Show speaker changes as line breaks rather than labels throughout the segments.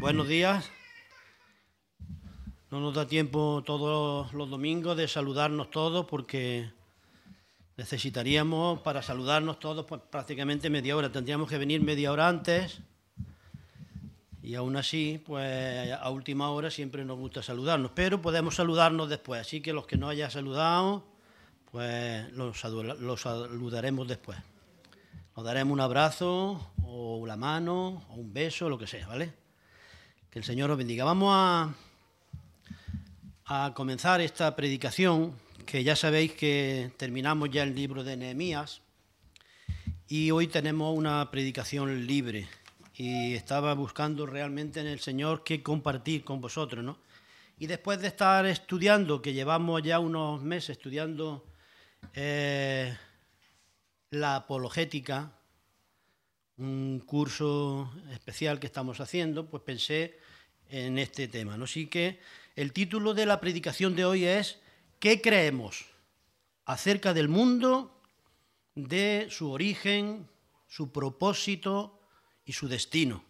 Buenos días. No nos da tiempo todos los domingos de saludarnos todos porque necesitaríamos para saludarnos todos pues, prácticamente media hora. Tendríamos que venir media hora antes y aún así, pues a última hora siempre nos gusta saludarnos, pero podemos saludarnos después. Así que los que no hayan saludado, pues los, saludaremos después. Nos daremos un abrazo o la mano o un beso, lo que sea, ¿vale? Que el Señor os bendiga. Vamos a, a comenzar esta predicación, que ya sabéis que terminamos ya el libro de Nehemías y hoy tenemos una predicación libre y estaba buscando realmente en el Señor qué compartir con vosotros, ¿no? Y después de estar estudiando, que llevamos ya unos meses estudiando eh, la apologética, un curso especial que estamos haciendo, pues pensé en este tema. ¿no? Así que el título de la predicación de hoy es ¿Qué creemos acerca del mundo, de su origen, su propósito y su destino?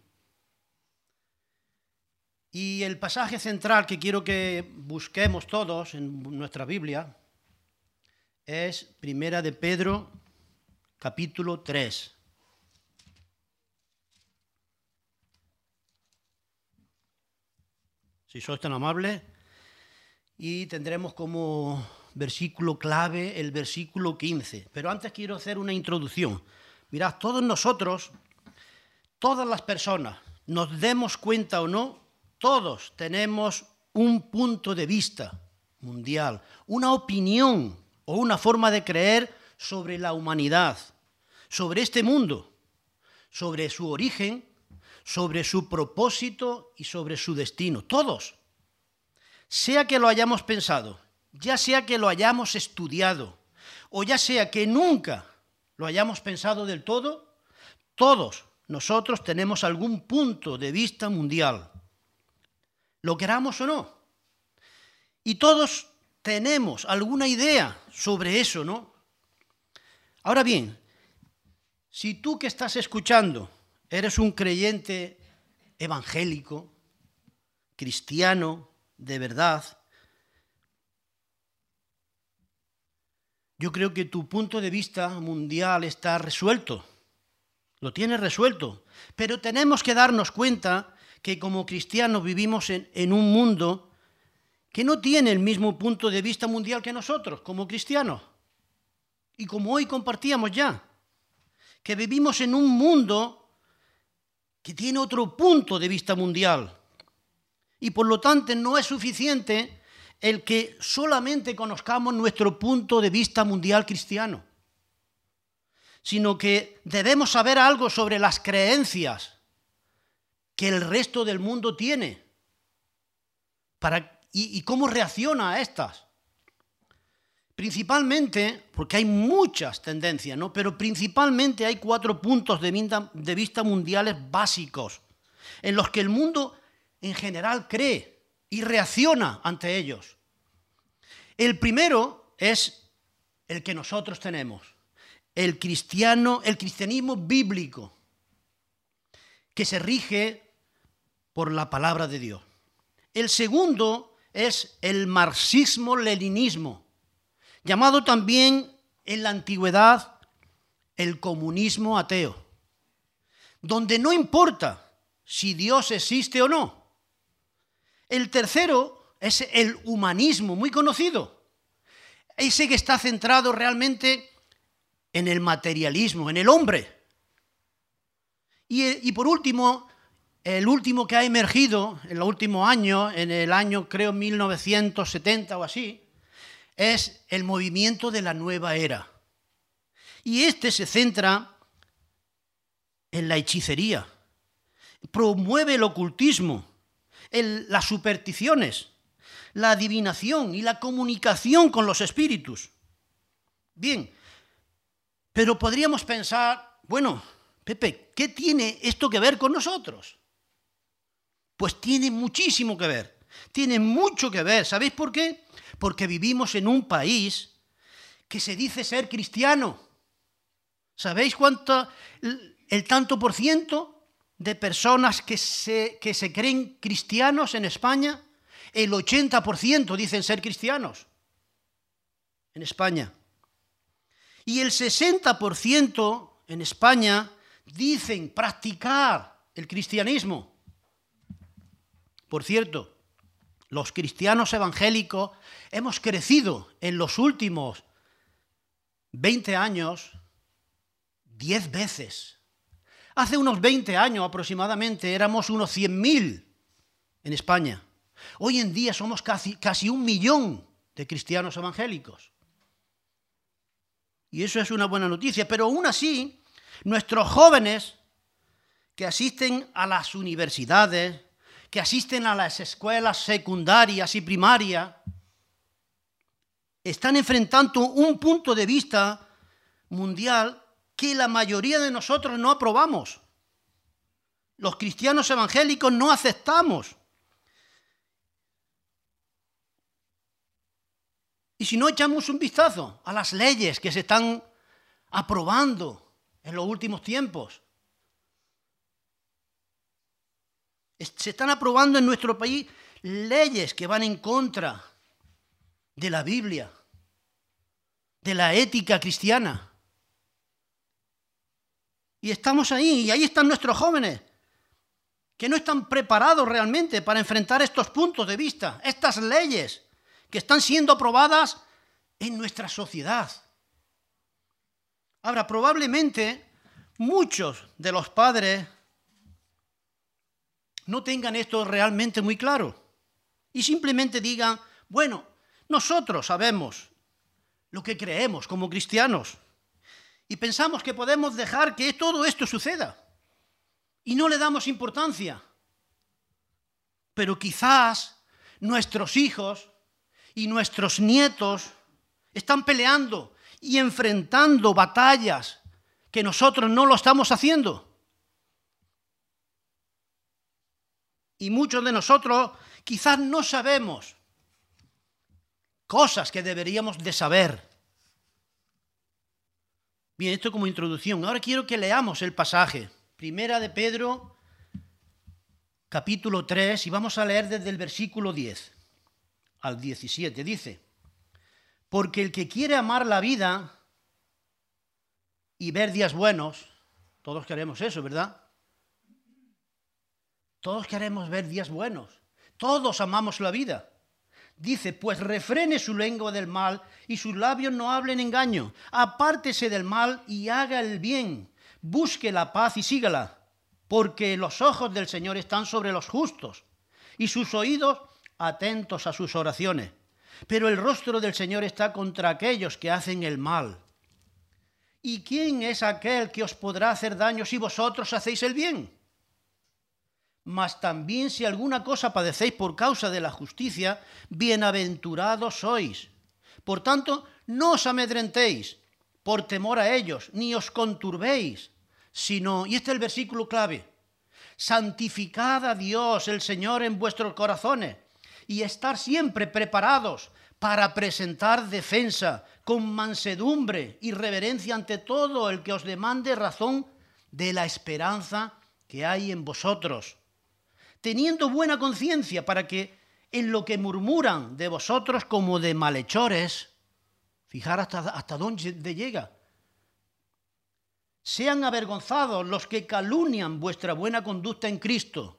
Y el pasaje central que quiero que busquemos todos en nuestra Biblia es Primera de Pedro, capítulo 3. Si sois tan amables, y tendremos como versículo clave el versículo 15. Pero antes quiero hacer una introducción. Mirad, todos nosotros, todas las personas, nos demos cuenta o no, todos tenemos un punto de vista mundial, una opinión o una forma de creer sobre la humanidad, sobre este mundo, sobre su origen, sobre su propósito y sobre su destino. Todos. Sea que lo hayamos pensado, ya sea que lo hayamos estudiado, o ya sea que nunca lo hayamos pensado del todo, todos nosotros tenemos algún punto de vista mundial, lo queramos o no. Y todos tenemos alguna idea sobre eso, ¿no? Ahora bien, si tú que estás escuchando eres un creyente evangélico, cristiano, de verdad, yo creo que tu punto de vista mundial está resuelto, lo tienes resuelto, pero tenemos que darnos cuenta que como cristianos vivimos en, en un mundo que no tiene el mismo punto de vista mundial que nosotros, como cristianos. Y como hoy compartíamos ya, que vivimos en un mundo que tiene otro punto de vista mundial. Y por lo tanto no es suficiente el que solamente conozcamos nuestro punto de vista mundial cristiano, sino que debemos saber algo sobre las creencias que el resto del mundo tiene para y, cómo reacciona a estas. Principalmente, porque hay muchas tendencias, ¿no? Pero principalmente hay cuatro puntos de vista, mundiales básicos en los que el mundo en general cree y reacciona ante ellos. El primero es el que nosotros tenemos, el cristiano, el cristianismo bíblico, que se rige por la palabra de Dios. El segundo es el marxismo-leninismo, llamado también en la antigüedad el comunismo ateo, donde no importa si Dios existe o no. El tercero es el humanismo, muy conocido, ese que está centrado realmente en el materialismo, en el hombre. Y, por último, el último que ha emergido en los últimos años, en el año creo 1970 o así, es el movimiento de la nueva era. Y este se centra en la hechicería, promueve el ocultismo, las supersticiones, la adivinación y la comunicación con los espíritus. Bien, pero podríamos pensar, bueno, Pepe, ¿qué tiene esto que ver con nosotros? Pues tiene muchísimo que ver, tiene mucho que ver. ¿Sabéis por qué? Porque vivimos en un país que se dice ser cristiano. ¿Sabéis cuánto, el tanto por ciento de personas que se, que se creen cristianos en España, el 80% dicen ser cristianos en España. Y el 60% en España dicen practicar el cristianismo. Por cierto, los cristianos evangélicos hemos crecido en los últimos 20 años 10 veces. Hace unos 20 años aproximadamente éramos unos 100.000 en España. Hoy en día somos casi, casi un millón de cristianos evangélicos. Y eso es una buena noticia. Pero aún así, nuestros jóvenes que asisten a las universidades, que asisten a las escuelas secundarias y primarias, están enfrentando un punto de vista mundial que la mayoría de nosotros no aprobamos. Los cristianos evangélicos no aceptamos. Y si no echamos un vistazo a las leyes que se están aprobando en los últimos tiempos, se están aprobando en nuestro país leyes que van en contra de la Biblia, de la ética cristiana. Y estamos ahí, y ahí están nuestros jóvenes, que no están preparados realmente para enfrentar estos puntos de vista, estas leyes que están siendo aprobadas en nuestra sociedad. Ahora, probablemente muchos de los padres no tengan esto realmente muy claro y simplemente digan, bueno, nosotros sabemos lo que creemos como cristianos y pensamos que podemos dejar que todo esto suceda y no le damos importancia. Pero quizás nuestros hijos y nuestros nietos están peleando y enfrentando batallas que nosotros no lo estamos haciendo. Y muchos de nosotros quizás no sabemos cosas que deberíamos de saber. Bien, esto como introducción. Ahora quiero que leamos el pasaje. Primera de Pedro, capítulo 3, y vamos a leer desde el versículo 10 al 17. Dice, porque el que quiere amar la vida y ver días buenos, todos queremos eso, ¿verdad? Todos queremos ver días buenos. Todos amamos la vida. Dice, pues refrene su lengua del mal y sus labios no hablen engaño. Apártese del mal y haga el bien. Busque la paz y sígala, porque los ojos del Señor están sobre los justos y sus oídos atentos a sus oraciones. Pero el rostro del Señor está contra aquellos que hacen el mal. ¿Y quién es aquel que os podrá hacer daño si vosotros hacéis el bien? Mas también si alguna cosa padecéis por causa de la justicia, bienaventurados sois. Por tanto, no os amedrentéis por temor a ellos, ni os conturbéis, sino, y este es el versículo clave, santificad a Dios el Señor en vuestros corazones y estar siempre preparados para presentar defensa con mansedumbre y reverencia ante todo el que os demande razón de la esperanza que hay en vosotros teniendo buena conciencia para que en lo que murmuran de vosotros como de malhechores, fijar hasta, hasta dónde llega, sean avergonzados los que calunian vuestra buena conducta en Cristo,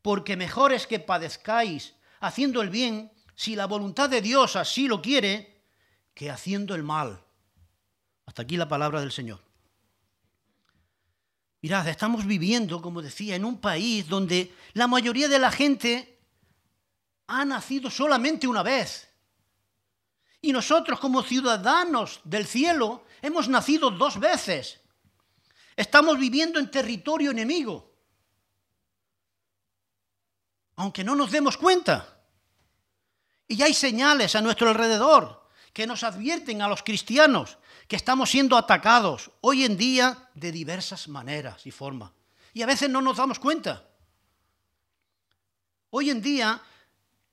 porque mejor es que padezcáis haciendo el bien, si la voluntad de Dios así lo quiere, que haciendo el mal. Hasta aquí la palabra del Señor. Mirad, estamos viviendo, como decía, en un país donde la mayoría de la gente ha nacido solamente una vez. Y nosotros como ciudadanos del cielo hemos nacido dos veces. Estamos viviendo en territorio enemigo. Aunque no nos demos cuenta. Y hay señales a nuestro alrededor que nos advierten a los cristianos que estamos siendo atacados hoy en día de diversas maneras y formas. Y a veces no nos damos cuenta. Hoy en día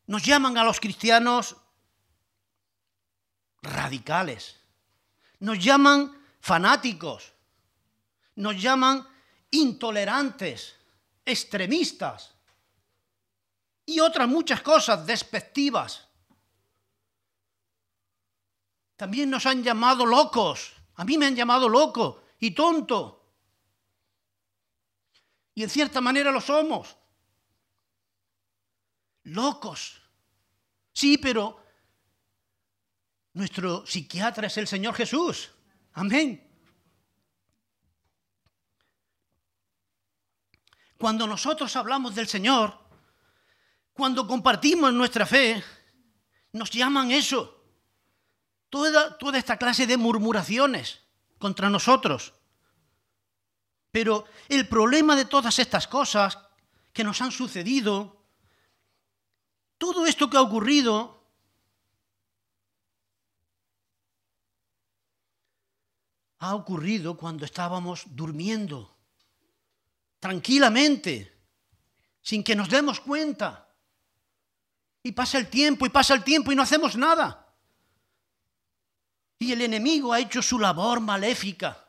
nos llaman a los cristianos radicales, nos llaman fanáticos, nos llaman intolerantes, extremistas y otras muchas cosas despectivas. También nos han llamado locos. A mí me han llamado loco y tonto. Y en cierta manera lo somos. Locos. Sí, pero nuestro psiquiatra es el Señor Jesús. Amén. Cuando nosotros hablamos del Señor, cuando compartimos nuestra fe, nos llaman eso. Toda, esta clase de murmuraciones contra nosotros. Pero el problema de todas estas cosas que nos han sucedido, todo esto que ha ocurrido, ha ocurrido cuando estábamos durmiendo, tranquilamente, sin que nos demos cuenta. Y pasa el tiempo y pasa el tiempo y no hacemos nada. Y el enemigo ha hecho su labor maléfica,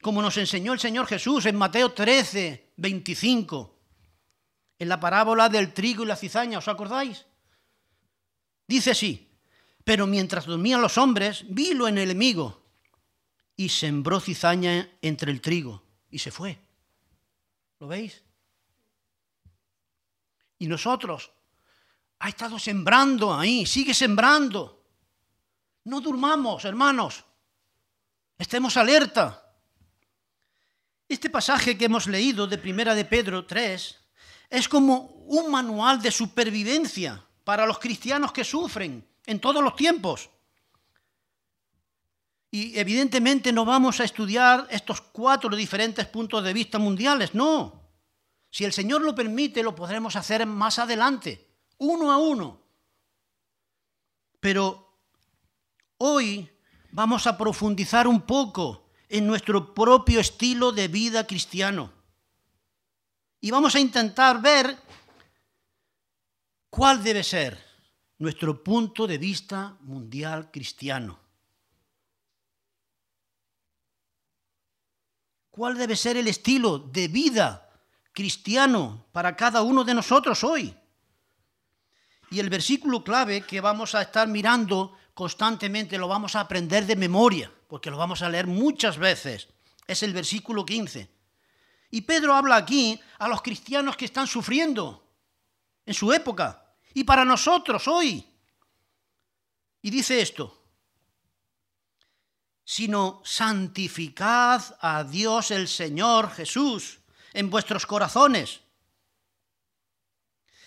como nos enseñó el Señor Jesús en Mateo 13, 25, en la parábola del trigo y la cizaña, ¿os acordáis? Dice así, pero mientras dormían los hombres, vilo en el enemigo y sembró cizaña entre el trigo y se fue. ¿Lo veis? Y nosotros, ha estado sembrando ahí, sigue sembrando. No durmamos, hermanos. Estemos alerta. Este pasaje que hemos leído de Primera de Pedro 3 es como un manual de supervivencia para los cristianos que sufren en todos los tiempos. Y evidentemente no vamos a estudiar estos cuatro diferentes puntos de vista mundiales, no. Si el Señor lo permite, lo podremos hacer más adelante, uno a uno. Pero Hoy vamos a profundizar un poco en nuestro propio estilo de vida cristiano. Y vamos a intentar ver cuál debe ser nuestro punto de vista mundial cristiano. ¿Cuál debe ser el estilo de vida cristiano para cada uno de nosotros hoy? Y el versículo clave que vamos a estar mirando constantemente lo vamos a aprender de memoria, porque lo vamos a leer muchas veces. Es el versículo 15. Y Pedro habla aquí a los cristianos que están sufriendo en su época y para nosotros hoy. Y dice esto, sino santificad a Dios el Señor Jesús en vuestros corazones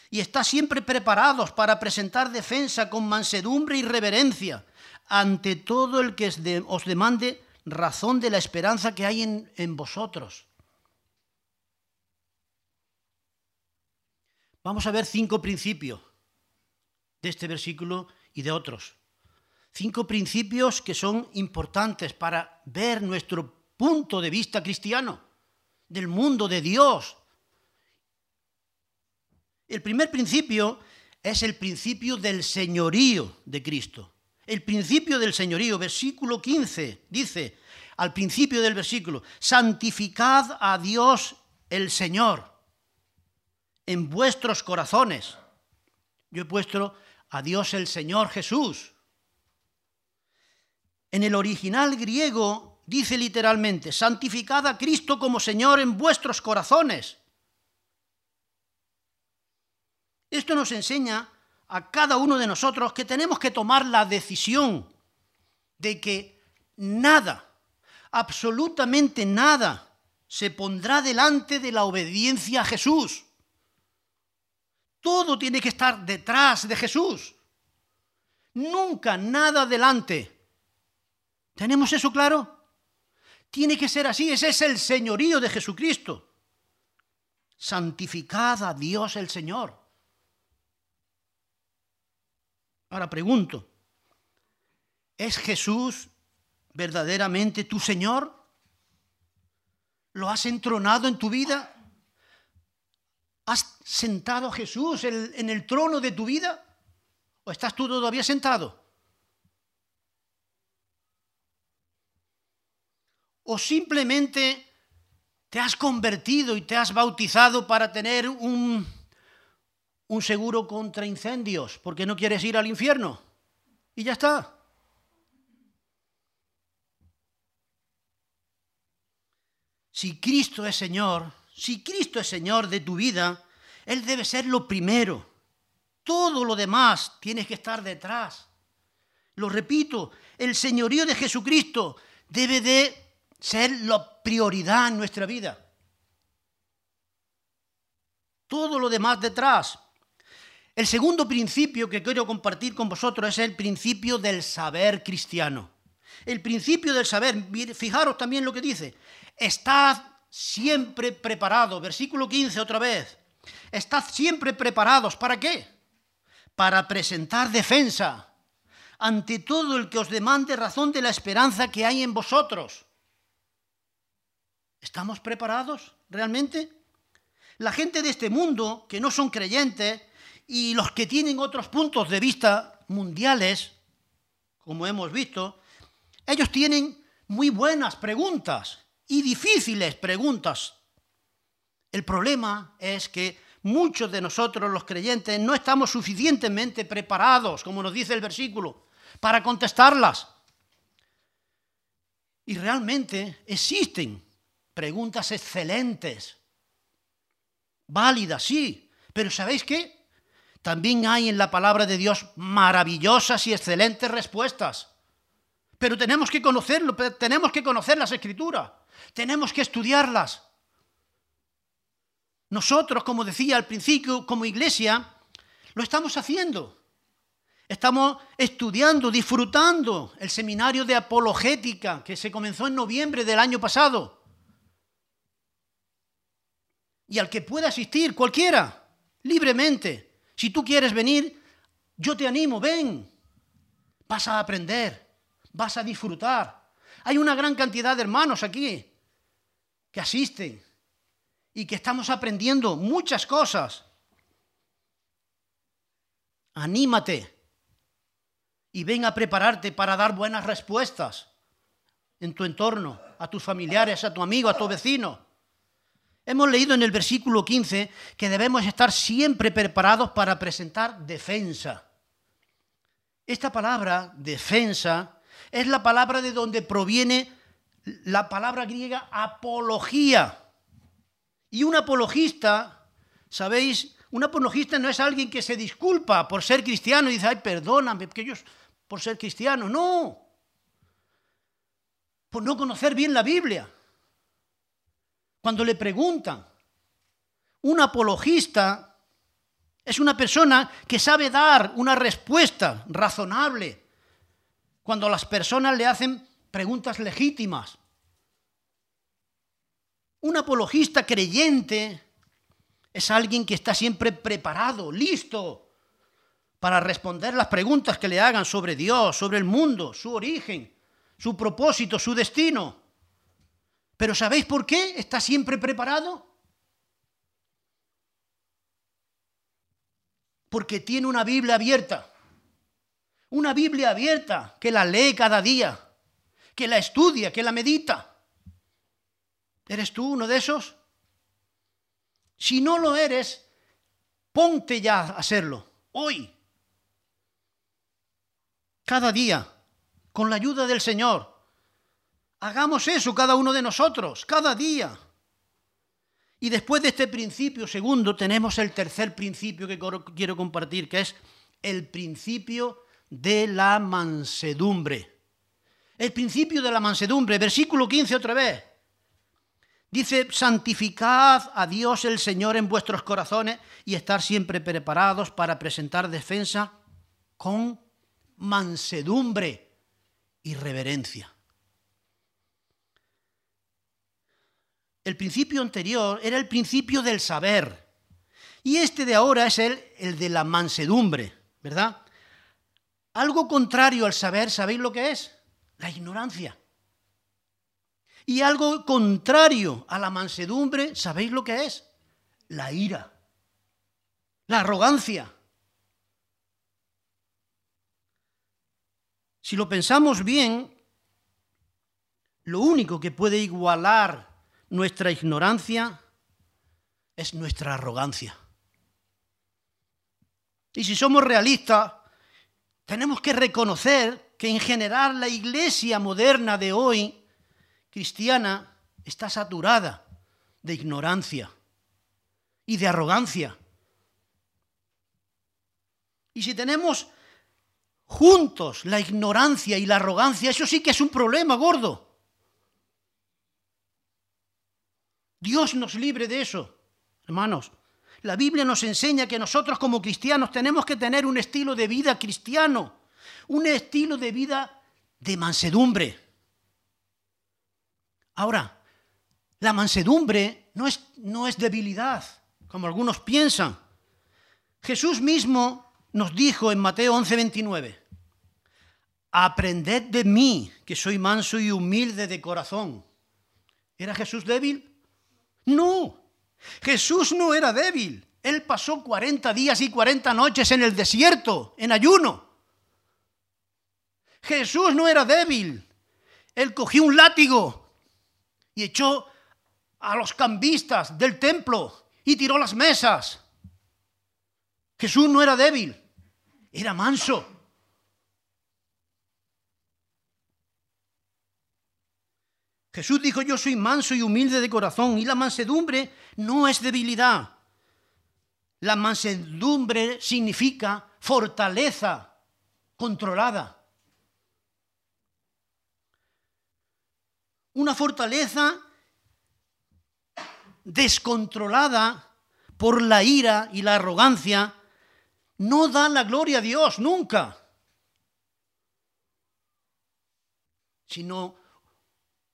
y está siempre preparados para presentar defensa con mansedumbre y reverencia ante todo el que os demande razón de la esperanza que hay en, en vosotros. Vamos a ver cinco principios de este versículo y de otros. Cinco principios que son importantes para ver nuestro punto de vista cristiano, del mundo de Dios, el primer principio es el principio del señorío de Cristo. El principio del señorío, versículo 15, dice al principio del versículo, santificad a Dios el Señor en vuestros corazones. Yo he puesto a Dios el Señor Jesús. En el original griego dice literalmente, santificad a Cristo como Señor en vuestros corazones. Esto nos enseña a cada uno de nosotros que tenemos que tomar la decisión de que nada, absolutamente nada, se pondrá delante de la obediencia a Jesús. Todo tiene que estar detrás de Jesús. Nunca nada delante. ¿Tenemos eso claro? Tiene que ser así, ese es el señorío de Jesucristo. Santificad Dios el Señor. Ahora pregunto, ¿es Jesús verdaderamente tu Señor? ¿Lo has entronado en tu vida? ¿Has sentado a Jesús en el trono de tu vida? ¿O estás tú todavía sentado? ¿O simplemente te has convertido y te has bautizado para tener un, un seguro contra incendios, porque no quieres ir al infierno. Y ya está. Si Cristo es Señor, si Cristo es Señor de tu vida, Él debe ser lo primero. Todo lo demás tienes que estar detrás. Lo repito, el señorío de Jesucristo debe de ser la prioridad en nuestra vida. Todo lo demás detrás. El segundo principio que quiero compartir con vosotros es el principio del saber cristiano. El principio del saber, fijaros también lo que dice, estad siempre preparados, versículo 15 otra vez, estad siempre preparados, ¿para qué? Para presentar defensa ante todo el que os demande razón de la esperanza que hay en vosotros. ¿Estamos preparados realmente? La gente de este mundo, que no son creyentes, y los que tienen otros puntos de vista mundiales, como hemos visto, ellos tienen muy buenas preguntas y difíciles preguntas. El problema es que muchos de nosotros los creyentes no estamos suficientemente preparados, como nos dice el versículo, para contestarlas. Y realmente existen preguntas excelentes, válidas, sí, pero ¿sabéis qué? También hay en la palabra de Dios maravillosas y excelentes respuestas. Pero tenemos que conocerlo, tenemos que conocer las escrituras, tenemos que estudiarlas. Nosotros, como decía al principio, como iglesia, lo estamos haciendo. Estamos estudiando, disfrutando el seminario de apologética que se comenzó en noviembre del año pasado. Y al que pueda asistir, cualquiera, libremente, si tú quieres venir, yo te animo, ven. Vas a aprender, vas a disfrutar. Hay una gran cantidad de hermanos aquí que asisten y que estamos aprendiendo muchas cosas. Anímate y ven a prepararte para dar buenas respuestas en tu entorno, a tus familiares, a tu amigo, a tu vecino. Hemos leído en el versículo 15 que debemos estar siempre preparados para presentar defensa. Esta palabra, defensa, es la palabra de donde proviene la palabra griega apología. Y un apologista, ¿sabéis? Un apologista no es alguien que se disculpa por ser cristiano y dice, ay, perdóname, que yo por ser cristiano. No. Por no conocer bien la Biblia. Cuando le preguntan, un apologista es una persona que sabe dar una respuesta razonable cuando las personas le hacen preguntas legítimas. Un apologista creyente es alguien que está siempre preparado, listo para responder las preguntas que le hagan sobre Dios, sobre el mundo, su origen, su propósito, su destino. Pero ¿sabéis por qué está siempre preparado? Porque tiene una Biblia abierta. Una Biblia abierta que la lee cada día, que la estudia, que la medita. ¿Eres tú uno de esos? Si no lo eres, ponte ya a hacerlo, hoy. Cada día, con la ayuda del Señor. Hagamos eso cada uno de nosotros, cada día. Y después de este principio segundo tenemos el tercer principio que quiero compartir, que es el principio de la mansedumbre. El principio de la mansedumbre, versículo 15 otra vez. Dice, santificad a Dios el Señor en vuestros corazones y estar siempre preparados para presentar defensa con mansedumbre y reverencia. El principio anterior era el principio del saber. Y este de ahora es el, el de la mansedumbre, ¿verdad? Algo contrario al saber, ¿sabéis lo que es? La ignorancia. Y algo contrario a la mansedumbre, ¿sabéis lo que es? La ira, la arrogancia. Si lo pensamos bien, lo único que puede igualar nuestra ignorancia es nuestra arrogancia. Y si somos realistas, tenemos que reconocer que en general la iglesia moderna de hoy, cristiana, está saturada de ignorancia y de arrogancia. Y si tenemos juntos la ignorancia y la arrogancia, eso sí que es un problema gordo. Dios nos libre de eso, hermanos. La Biblia nos enseña que nosotros como cristianos tenemos que tener un estilo de vida cristiano, un estilo de vida de mansedumbre. Ahora, la mansedumbre no es, no es debilidad, como algunos piensan. Jesús mismo nos dijo en Mateo 11:29, aprended de mí, que soy manso y humilde de corazón. ¿Era Jesús débil? No, Jesús no era débil. Él pasó 40 días y 40 noches en el desierto, en ayuno. Jesús no era débil. Él cogió un látigo y echó a los cambistas del templo y tiró las mesas. Jesús no era débil, era manso. Jesús dijo, yo soy manso y humilde de corazón, y la mansedumbre no es debilidad. La mansedumbre significa fortaleza controlada. Una fortaleza descontrolada por la ira y la arrogancia no da la gloria a Dios nunca, sino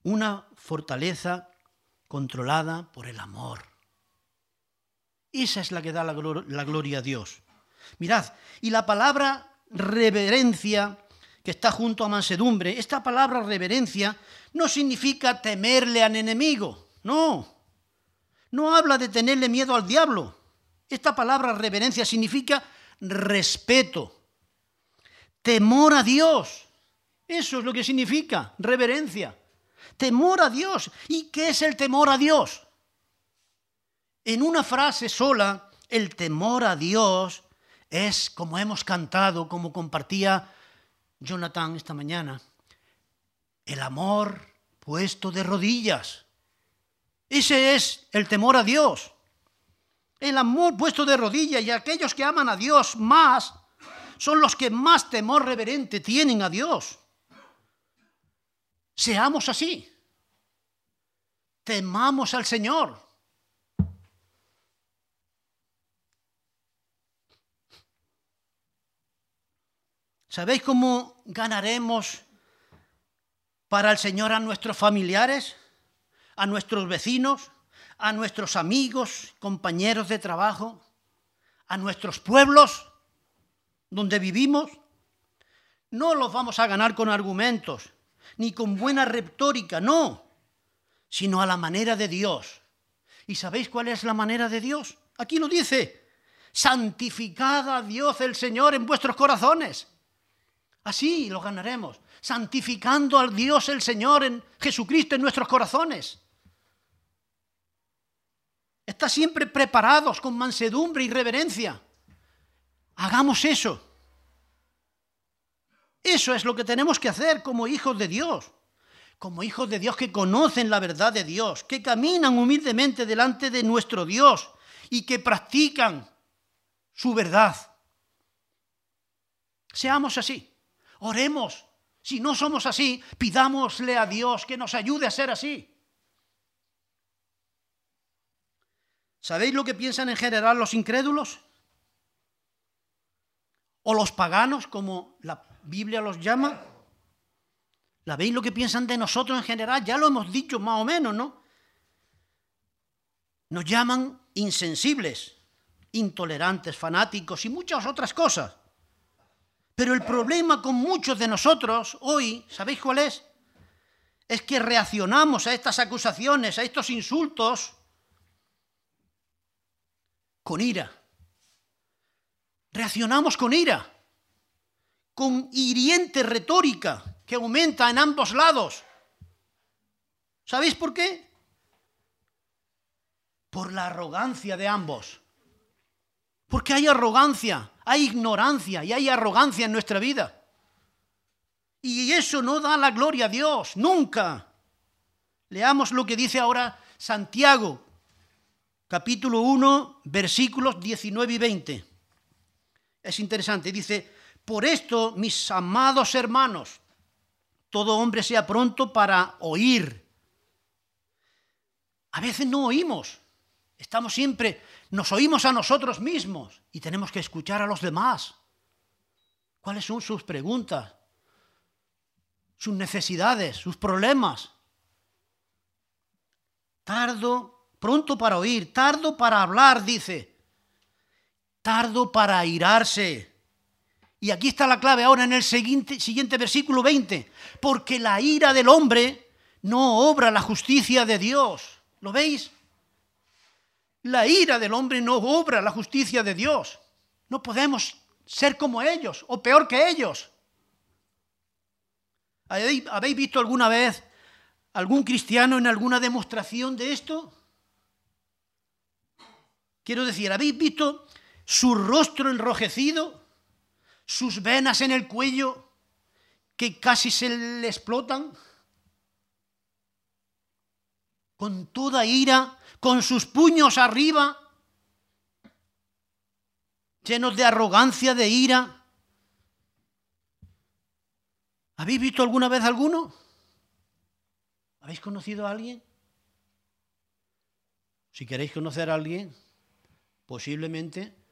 una fortaleza controlada por el amor. Esa es la que da la, gloria a Dios. Mirad, y la palabra reverencia, que está junto a mansedumbre, esta palabra reverencia no significa temerle al enemigo, no. No habla de tenerle miedo al diablo. Esta palabra reverencia significa respeto, temor a Dios. Eso es lo que significa reverencia. Temor a Dios. ¿Y qué es el temor a Dios? En una frase sola, el temor a Dios es, como hemos cantado, como compartía Jonathan esta mañana, el amor puesto de rodillas. Ese es el temor a Dios. El amor puesto de rodillas y aquellos que aman a Dios más son los que más temor reverente tienen a Dios. Seamos así. Temamos al Señor. ¿Sabéis cómo ganaremos para el Señor a nuestros familiares, a nuestros vecinos, a nuestros amigos, compañeros de trabajo, a nuestros pueblos donde vivimos? No los vamos a ganar con argumentos, ni con buena retórica, no, sino a la manera de Dios. ¿Y sabéis cuál es la manera de Dios? Aquí lo dice, santificad a Dios el Señor en vuestros corazones Así lo ganaremos, santificando al Dios el Señor en Jesucristo en nuestros corazones. Está siempre preparados con mansedumbre y reverencia. Hagamos eso. Eso es lo que tenemos que hacer como hijos de Dios. Como hijos de Dios que conocen la verdad de Dios, que caminan humildemente delante de nuestro Dios y que practican su verdad. Seamos así. Oremos. Si no somos así, pidámosle a Dios que nos ayude a ser así. ¿Sabéis lo que piensan en general los incrédulos? O los paganos, como la Biblia los llama. ¿La veis lo que piensan de nosotros en general? Ya lo hemos dicho más o menos, ¿no? Nos llaman insensibles, intolerantes, fanáticos y muchas otras cosas. Pero el problema con muchos de nosotros hoy, ¿sabéis cuál es? Es que reaccionamos a estas acusaciones, a estos insultos, con ira. Reaccionamos con ira, con hiriente retórica que aumenta en ambos lados. ¿Sabéis por qué? por la arrogancia de ambos. Porque hay arrogancia, hay ignorancia y hay arrogancia en nuestra vida. Y eso no da la gloria a Dios, nunca. Leamos lo que dice ahora Santiago, capítulo 1, versículos 19 y 20. Es interesante, dice, por esto, mis amados hermanos, todo hombre sea pronto para oír. A veces no oímos, estamos siempre, nos oímos a nosotros mismos y tenemos que escuchar a los demás. ¿Cuáles son sus preguntas? Sus necesidades, sus problemas. Tardo, pronto para oír, tardo para hablar, dice. Tardo para airarse. Y aquí está la clave ahora en el siguiente, siguiente versículo 20. Porque la ira del hombre no obra la justicia de Dios. ¿Lo veis? La ira del hombre no obra la justicia de Dios. No podemos ser como ellos o peor que ellos. ¿Habéis visto alguna vez algún cristiano en alguna demostración de esto? Quiero decir, ¿habéis visto su rostro enrojecido? ¿Sus venas en el cuello que casi se le explotan? Con toda ira, con sus puños arriba, llenos de arrogancia, de ira. ¿Habéis visto alguna vez alguno? ¿Habéis conocido a alguien? Si queréis conocer a alguien, posiblemente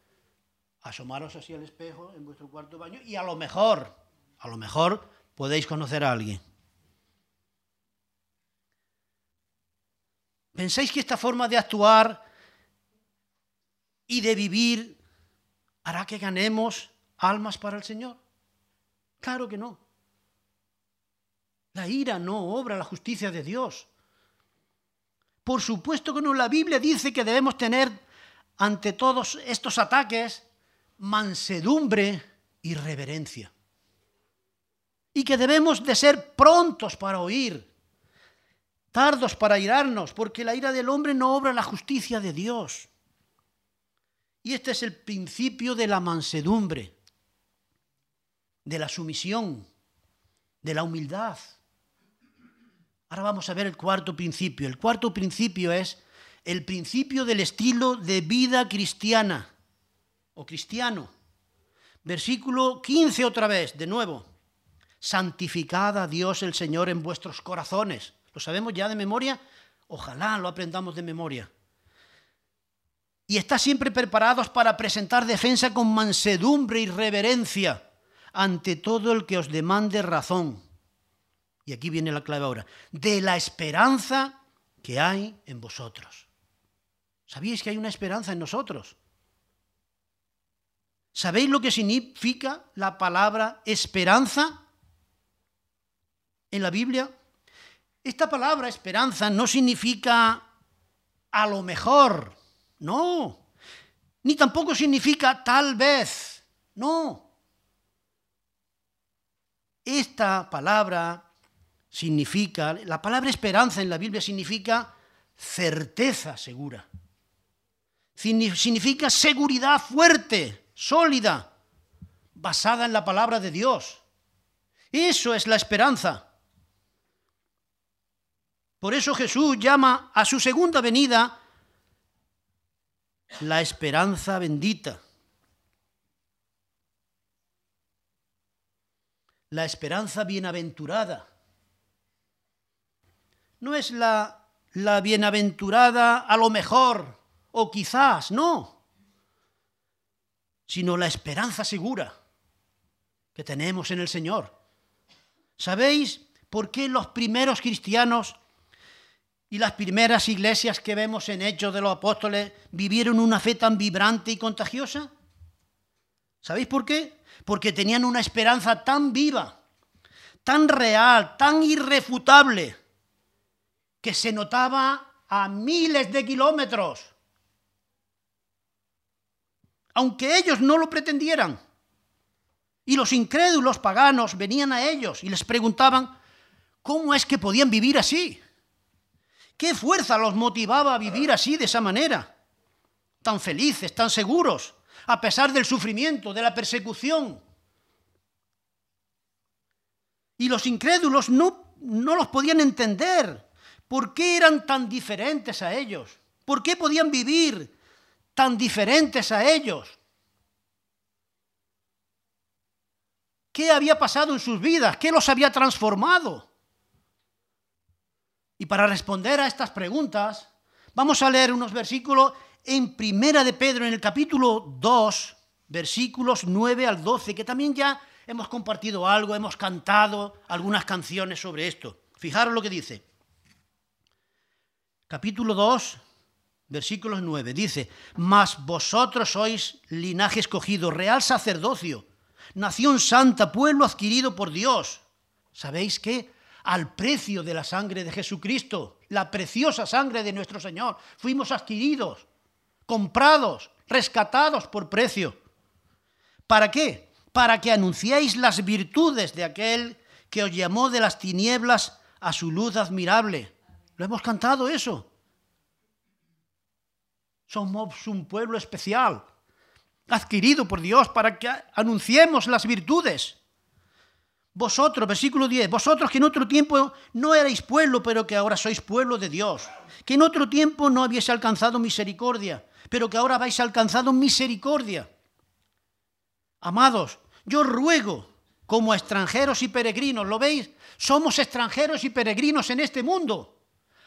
asomaros así al espejo en vuestro cuarto baño y a lo mejor, a lo mejor podéis conocer a alguien. ¿Pensáis que esta forma de actuar y de vivir hará que ganemos almas para el Señor? Claro que no. La ira no obra la justicia de Dios. Por supuesto que no. La Biblia dice que debemos tener ante todos estos ataques mansedumbre y reverencia. Y que debemos de ser prontos para oír, tardos para irarnos, porque la ira del hombre no obra la justicia de Dios. Y este es el principio de la mansedumbre, de la sumisión, de la humildad. Ahora vamos a ver el cuarto principio. El cuarto principio es el principio del estilo de vida cristiana o cristiano. Versículo 15 otra vez, de nuevo. Santificad a Dios el Señor en vuestros corazones. ¿Lo sabemos ya de memoria? Ojalá lo aprendamos de memoria. Y está siempre preparados para presentar defensa con mansedumbre y reverencia ante todo el que os demande razón y aquí viene la clave ahora, de la esperanza que hay en vosotros. ¿Sabéis que hay una esperanza en nosotros? ¿Sabéis lo que significa la palabra esperanza en la Biblia? Esta palabra esperanza no significa a lo mejor, no. Ni tampoco significa tal vez, no. Esta palabra significa, la palabra esperanza en la Biblia significa certeza segura. Significa seguridad fuerte, sólida, basada en la palabra de Dios. Eso es la esperanza. Por eso Jesús llama a su segunda venida la esperanza bendita. La esperanza bienaventurada no es la, la bienaventurada a lo mejor o quizás, no, sino la esperanza segura que tenemos en el Señor. ¿Sabéis por qué los primeros cristianos y las primeras iglesias que vemos en Hechos de los Apóstoles vivieron una fe tan vibrante y contagiosa? ¿Sabéis por qué? Porque tenían una esperanza tan viva, tan real, tan irrefutable, que se notaba a miles de kilómetros, aunque ellos no lo pretendieran. Y los incrédulos paganos venían a ellos y les preguntaban cómo es que podían vivir así, ¿Qué fuerza los motivaba a vivir así, de esa manera? Tan felices, tan seguros, a pesar del sufrimiento, de la persecución. Y los incrédulos no, no los podían entender. ¿Por qué eran tan diferentes a ellos? ¿Por qué podían vivir tan diferentes a ellos? ¿Qué había pasado en sus vidas? ¿Qué los había transformado? Y para responder a estas preguntas, vamos a leer unos versículos en Primera de Pedro, en el capítulo 2, versículos 9 al 12, que también ya hemos compartido algo, hemos cantado algunas canciones sobre esto. Fijaros lo que dice. Capítulo 2, versículos 9. Dice, mas vosotros sois linaje escogido, real sacerdocio, nación santa, pueblo adquirido por Dios. ¿Sabéis qué? Al precio de la sangre de Jesucristo, la preciosa sangre de nuestro Señor, fuimos adquiridos, comprados, rescatados por precio. ¿Para qué? Para que anunciéis las virtudes de aquel que os llamó de las tinieblas a su luz admirable. Lo hemos cantado eso. Somos un pueblo especial, adquirido por Dios para que anunciemos las virtudes. Vosotros, versículo 10, vosotros que en otro tiempo no erais pueblo, pero que ahora sois pueblo de Dios, que en otro tiempo no habéis alcanzado misericordia, pero que ahora habéis alcanzado misericordia. Amados, yo ruego como extranjeros y peregrinos, ¿lo veis? Somos extranjeros y peregrinos en este mundo,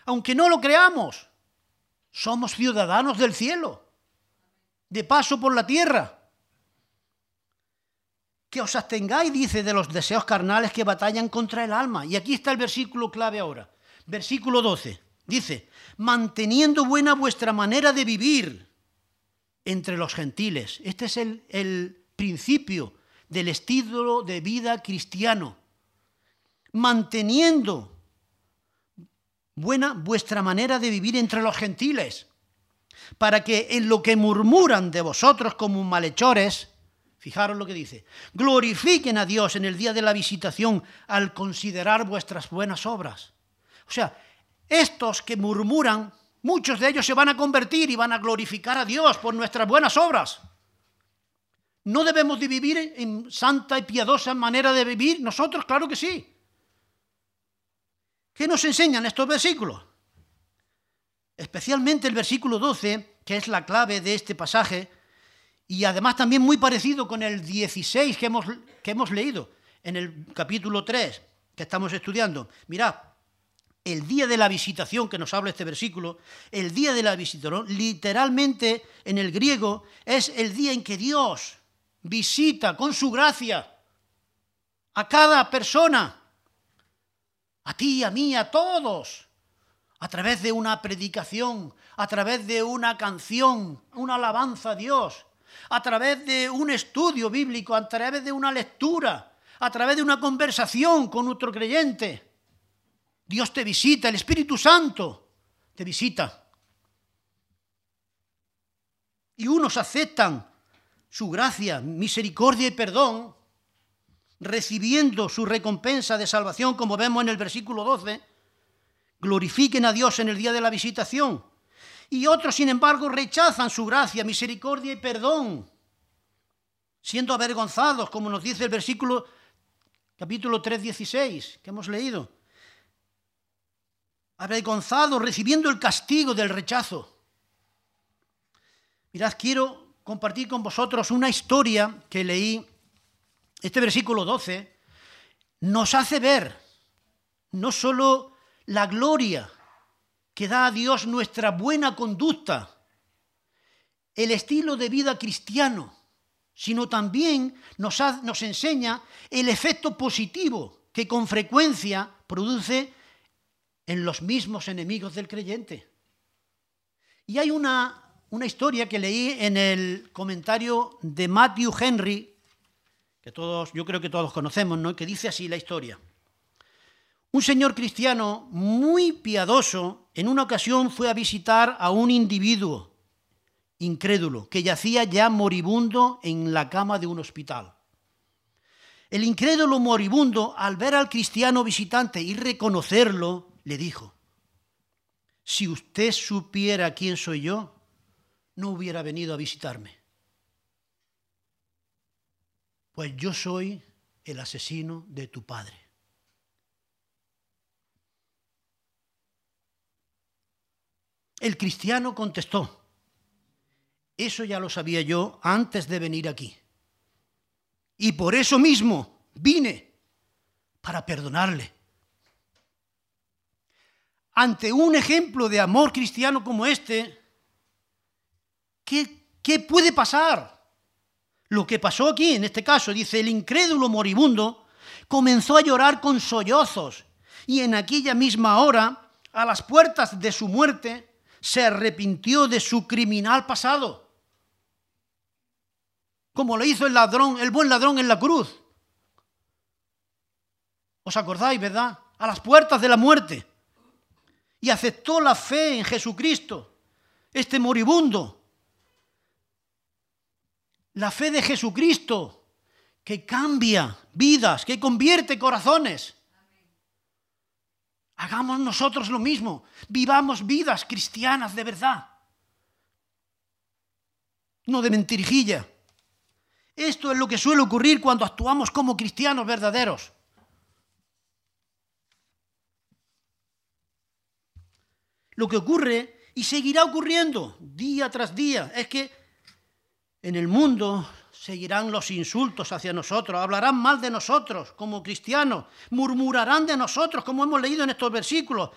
aunque no lo creamos. Somos ciudadanos del cielo, de paso por la tierra. Que os abstengáis, dice, de los deseos carnales que batallan contra el alma. Y aquí está el versículo clave ahora. Versículo 12. Dice, manteniendo buena vuestra manera de vivir entre los gentiles. Este es el, principio del estilo de vida cristiano. Manteniendo buena vuestra manera de vivir entre los gentiles, para que en lo que murmuran de vosotros como malhechores, fijaros lo que dice, glorifiquen a Dios en el día de la visitación al considerar vuestras buenas obras. O sea, estos que murmuran, muchos de ellos se van a convertir y van a glorificar a Dios por nuestras buenas obras. ¿No debemos de vivir en santa y piadosa manera de vivir? Nosotros, claro que sí. ¿Qué nos enseñan estos versículos? Especialmente el versículo 12, que es la clave de este pasaje, y además también muy parecido con el 16 que hemos, que hemos leído en el capítulo 3 que estamos estudiando. Mirad, el día de la visitación que nos habla este versículo, el día de la visitación, literalmente en el griego, es el día en que Dios visita con su gracia a cada persona a ti, a mí, a todos, a través de una predicación, a través de una canción, una alabanza a Dios, a través de un estudio bíblico, a través de una lectura, a través de una conversación con otro creyente. Dios te visita, el Espíritu Santo te visita. Y unos aceptan su gracia, misericordia y perdón, recibiendo su recompensa de salvación, como vemos en el versículo 12, glorifiquen a Dios en el día de la visitación. Y otros, sin embargo, rechazan su gracia, misericordia y perdón, siendo avergonzados, como nos dice el versículo capítulo 3, 16, que hemos leído. Avergonzados, recibiendo el castigo del rechazo. Mirad, quiero compartir con vosotros una historia que leí este versículo 12 nos hace ver no solo la gloria que da a Dios nuestra buena conducta, el estilo de vida cristiano, sino también nos, enseña el efecto positivo que con frecuencia produce en los mismos enemigos del creyente. Y hay una, una historia que leí en el comentario de Matthew Henry que todos, yo creo que todos conocemos, ¿no? que dice así la historia. Un señor cristiano muy piadoso en una ocasión fue a visitar a un individuo incrédulo que yacía ya moribundo en la cama de un hospital. El incrédulo moribundo, al ver al cristiano visitante y reconocerlo, le dijo, si usted supiera quién soy yo, no hubiera venido a visitarme. Pues yo soy el asesino de tu padre. El cristiano contestó, eso ya lo sabía yo antes de venir aquí. Y por eso mismo vine para perdonarle. Ante un ejemplo de amor cristiano como este, ¿qué, qué puede pasar? Lo que pasó aquí, en este caso, dice, el incrédulo moribundo comenzó a llorar con sollozos y en aquella misma hora, a las puertas de su muerte, se arrepintió de su criminal pasado. Como lo hizo el ladrón, el buen ladrón en la cruz. ¿Os acordáis, verdad? A las puertas de la muerte. Y aceptó la fe en Jesucristo, este moribundo. La fe de Jesucristo que cambia vidas, que convierte corazones. Hagamos nosotros lo mismo. Vivamos vidas cristianas de verdad. No de mentirijilla. Esto es lo que suele ocurrir cuando actuamos como cristianos verdaderos. Lo que ocurre y seguirá ocurriendo día tras día es que en el mundo seguirán los insultos hacia nosotros, hablarán mal de nosotros como cristianos, murmurarán de nosotros como hemos leído en estos versículos,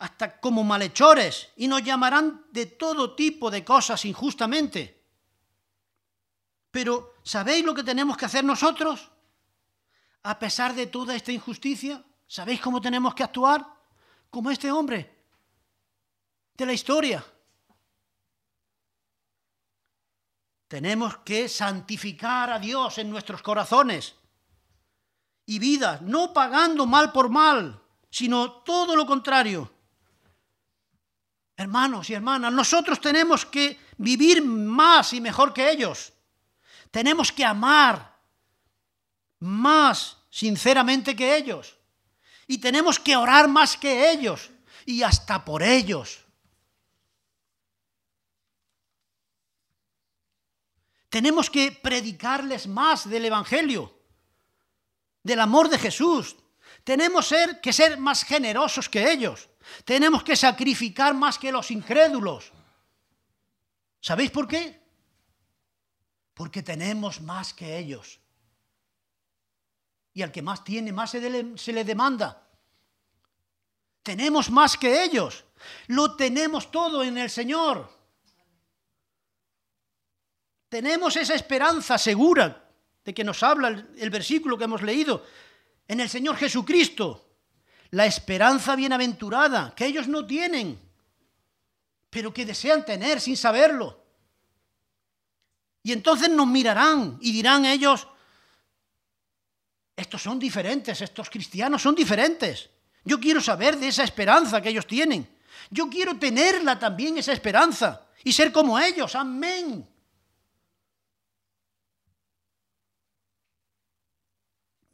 hasta como malhechores, y nos llamarán de todo tipo de cosas injustamente. Pero, ¿sabéis lo que tenemos que hacer nosotros? A pesar de toda esta injusticia, ¿sabéis cómo tenemos que actuar? Como este hombre de la historia. Tenemos que santificar a Dios en nuestros corazones y vidas, no pagando mal por mal, sino todo lo contrario. Hermanos y hermanas, nosotros tenemos que vivir más y mejor que ellos. Tenemos que amar más sinceramente que ellos. Y tenemos que orar más que ellos y hasta por ellos. Tenemos que predicarles más del Evangelio, del amor de Jesús. Tenemos que ser más generosos que ellos. Tenemos que sacrificar más que los incrédulos. ¿Sabéis por qué? Porque tenemos más que ellos. Y al que más tiene, más se, se le demanda. Tenemos más que ellos. Lo tenemos todo en el Señor. Tenemos esa esperanza segura de que nos habla el, versículo que hemos leído en el Señor Jesucristo. La esperanza bienaventurada que ellos no tienen, pero que desean tener sin saberlo. Y entonces nos mirarán y dirán ellos, estos son diferentes, estos cristianos son diferentes. Yo quiero saber de esa esperanza que ellos tienen. Yo quiero tenerla también, esa esperanza, y ser como ellos. Amén.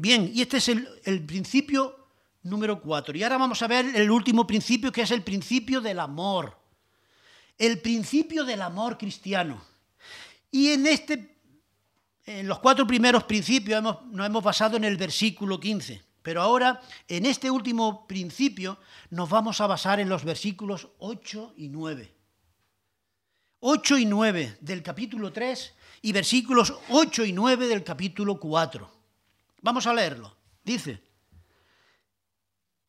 Bien, y este es el, principio número cuatro. Y ahora vamos a ver el último principio, que es el principio del amor. El principio del amor cristiano. Y en este, en los cuatro primeros principios nos hemos basado en el versículo 15. Pero ahora, en este último principio, nos vamos a basar en los versículos 8 y 9. 8 y 9 del capítulo 3 y versículos 8 y 9 del capítulo 4. Vamos a leerlo. Dice,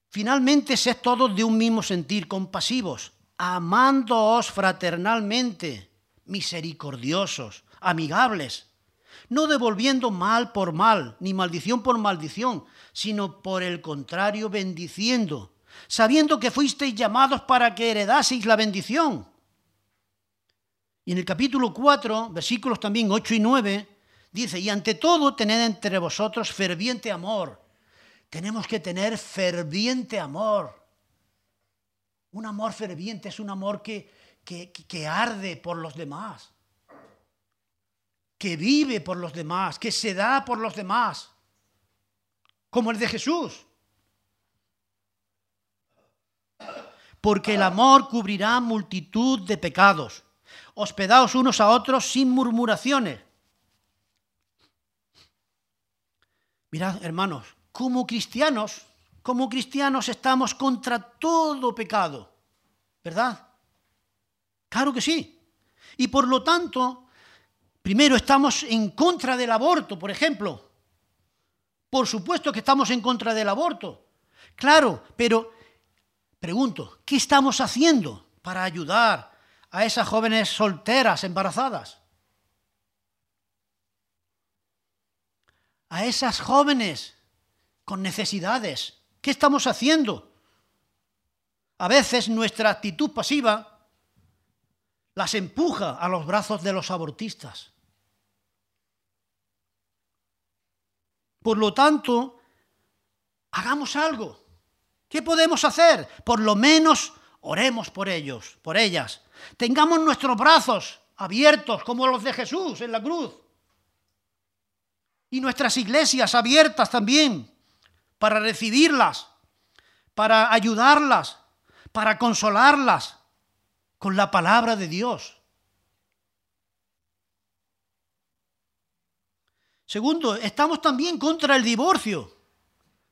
finalmente sed todos de un mismo sentir, compasivos, amándoos fraternalmente, misericordiosos, amigables, no devolviendo mal por mal, ni maldición por maldición, sino por el contrario bendiciendo, sabiendo que fuisteis llamados para que heredaseis la bendición. Y en el capítulo 4, versículos también 8 y 9, Dice, y ante todo tened entre vosotros ferviente amor. Tenemos que tener ferviente amor. Un amor ferviente es un amor que, que, que arde por los demás, que vive por los demás, que se da por los demás, como el de Jesús. porque el amor cubrirá multitud de pecados. Hospedaos unos a otros sin murmuraciones. Mirad, hermanos, como cristianos, como cristianos estamos contra todo pecado, ¿verdad? Claro que sí. Y por lo tanto, primero estamos en contra del aborto, por ejemplo. Por supuesto que estamos en contra del aborto. Claro, pero pregunto, ¿qué estamos haciendo para ayudar a esas jóvenes solteras embarazadas? A esas jóvenes con necesidades. ¿Qué estamos haciendo? A veces nuestra actitud pasiva las empuja a los brazos de los abortistas. Por lo tanto, hagamos algo. ¿Qué podemos hacer? Por lo menos oremos por ellos, por ellas. Tengamos nuestros brazos abiertos como los de Jesús en la cruz. Y nuestras iglesias abiertas también para recibirlas, para ayudarlas, para consolarlas, con la palabra de Dios. Segundo, estamos también contra el divorcio.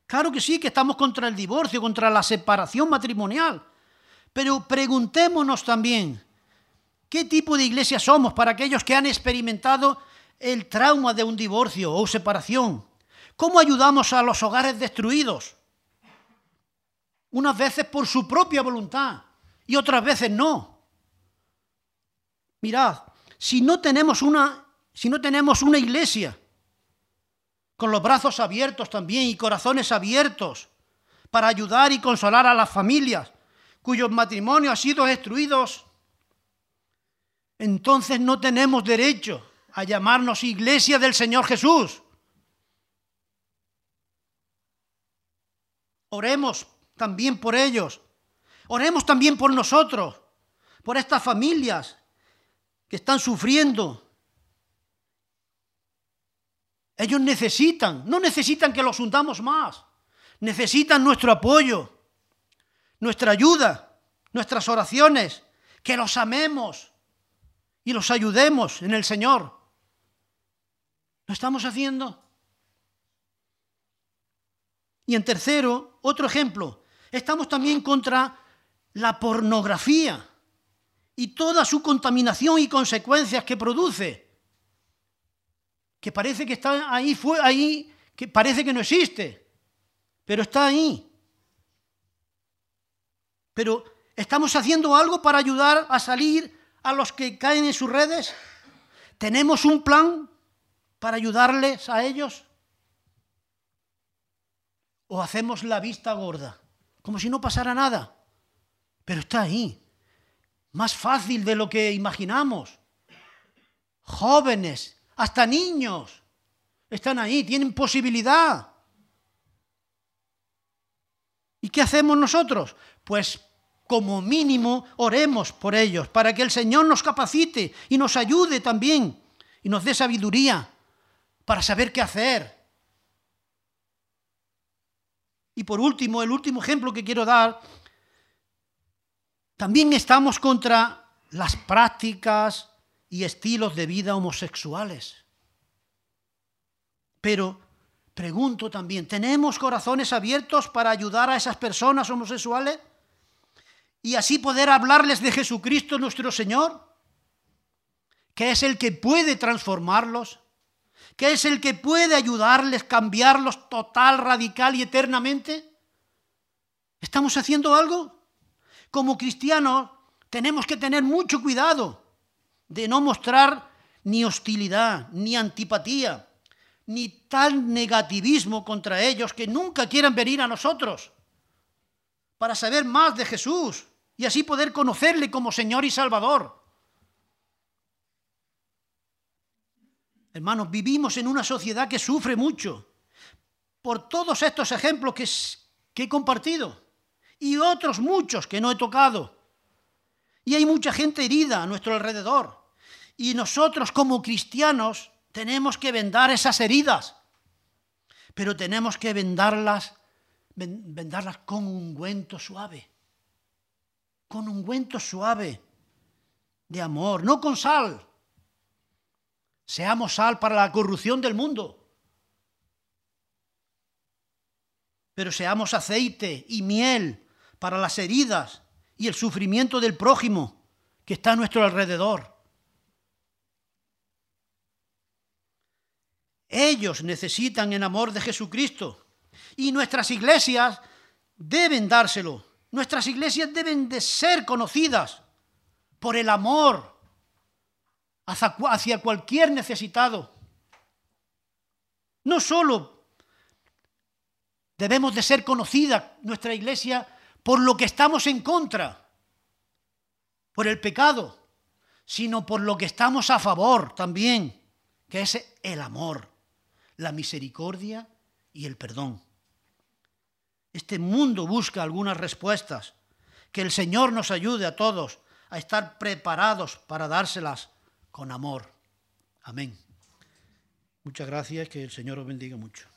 Claro que sí, que estamos contra el divorcio, contra la separación matrimonial. Pero preguntémonos también, ¿qué tipo de iglesia somos para aquellos que han experimentado el trauma de un divorcio o separación? ¿Cómo ayudamos a los hogares destruidos? Unas veces por su propia voluntad y otras veces no. Mirad, si no tenemos una, si no tenemos una iglesia con los brazos abiertos también y corazones abiertos para ayudar y consolar a las familias cuyos matrimonios han sido destruidos, entonces no tenemos derecho a llamarnos iglesia del Señor Jesús. Oremos también por ellos. Oremos también por nosotros, por estas familias que están sufriendo. Ellos necesitan, no necesitan que los hundamos más, necesitan nuestro apoyo, nuestra ayuda, nuestras oraciones, que los amemos y los ayudemos en el Señor. ¿Lo estamos haciendo? Y en tercero, otro ejemplo, estamos también contra la pornografía y toda su contaminación y consecuencias que produce. Que parece que está ahí, fue ahí, que parece que no existe, pero está ahí. Pero ¿estamos haciendo algo para ayudar a salir a los que caen en sus redes? ¿Tenemos un plan para ayudarles a ellos? ¿O hacemos la vista gorda, como si no pasara nada? Pero está ahí más fácil de lo que imaginamos. Jóvenes, hasta niños, están ahí, tienen posibilidad. ¿Y qué hacemos nosotros? Pues como mínimo oremos por ellos, para que el Señor nos capacite y nos ayude también y nos dé sabiduría para saber qué hacer. Y por último, el último ejemplo que quiero dar también estamos contra las prácticas y estilos de vida homosexuales. Pero pregunto también, ¿tenemos corazones abiertos para ayudar a esas personas homosexuales? Y así poder hablarles de Jesucristo nuestro Señor, que es el que puede transformarlos, que es el que puede ayudarles, cambiarlos total, radical y eternamente. ¿Estamos haciendo algo? como cristianos tenemos que tener mucho cuidado de no mostrar ni hostilidad, ni antipatía, ni tal negativismo contra ellos que nunca quieran venir a nosotros para saber más de Jesús y así poder conocerle como Señor y Salvador. Hermanos, vivimos en una sociedad que sufre mucho por todos estos ejemplos que, he compartido y otros muchos que no he tocado. Y hay mucha gente herida a nuestro alrededor. Y nosotros como cristianos tenemos que vendar esas heridas, pero tenemos que vendarlas, vendarlas con ungüento suave. con ungüento suave de amor, no con sal. Seamos sal para la corrupción del mundo. Pero seamos aceite y miel para las heridas y el sufrimiento del prójimo que está a nuestro alrededor. Ellos necesitan el amor de Jesucristo y nuestras iglesias deben dárselo. Nuestras iglesias deben de ser conocidas por el amor hacia cualquier necesitado. No solo debemos de ser conocida nuestra iglesia por lo que estamos en contra, por el pecado, sino por lo que estamos a favor también, que es el amor, la misericordia y el perdón. Este mundo busca algunas respuestas. Que el Señor nos ayude a todos a estar preparados para dárselas con amor. Amén. Muchas gracias, que el Señor os bendiga mucho.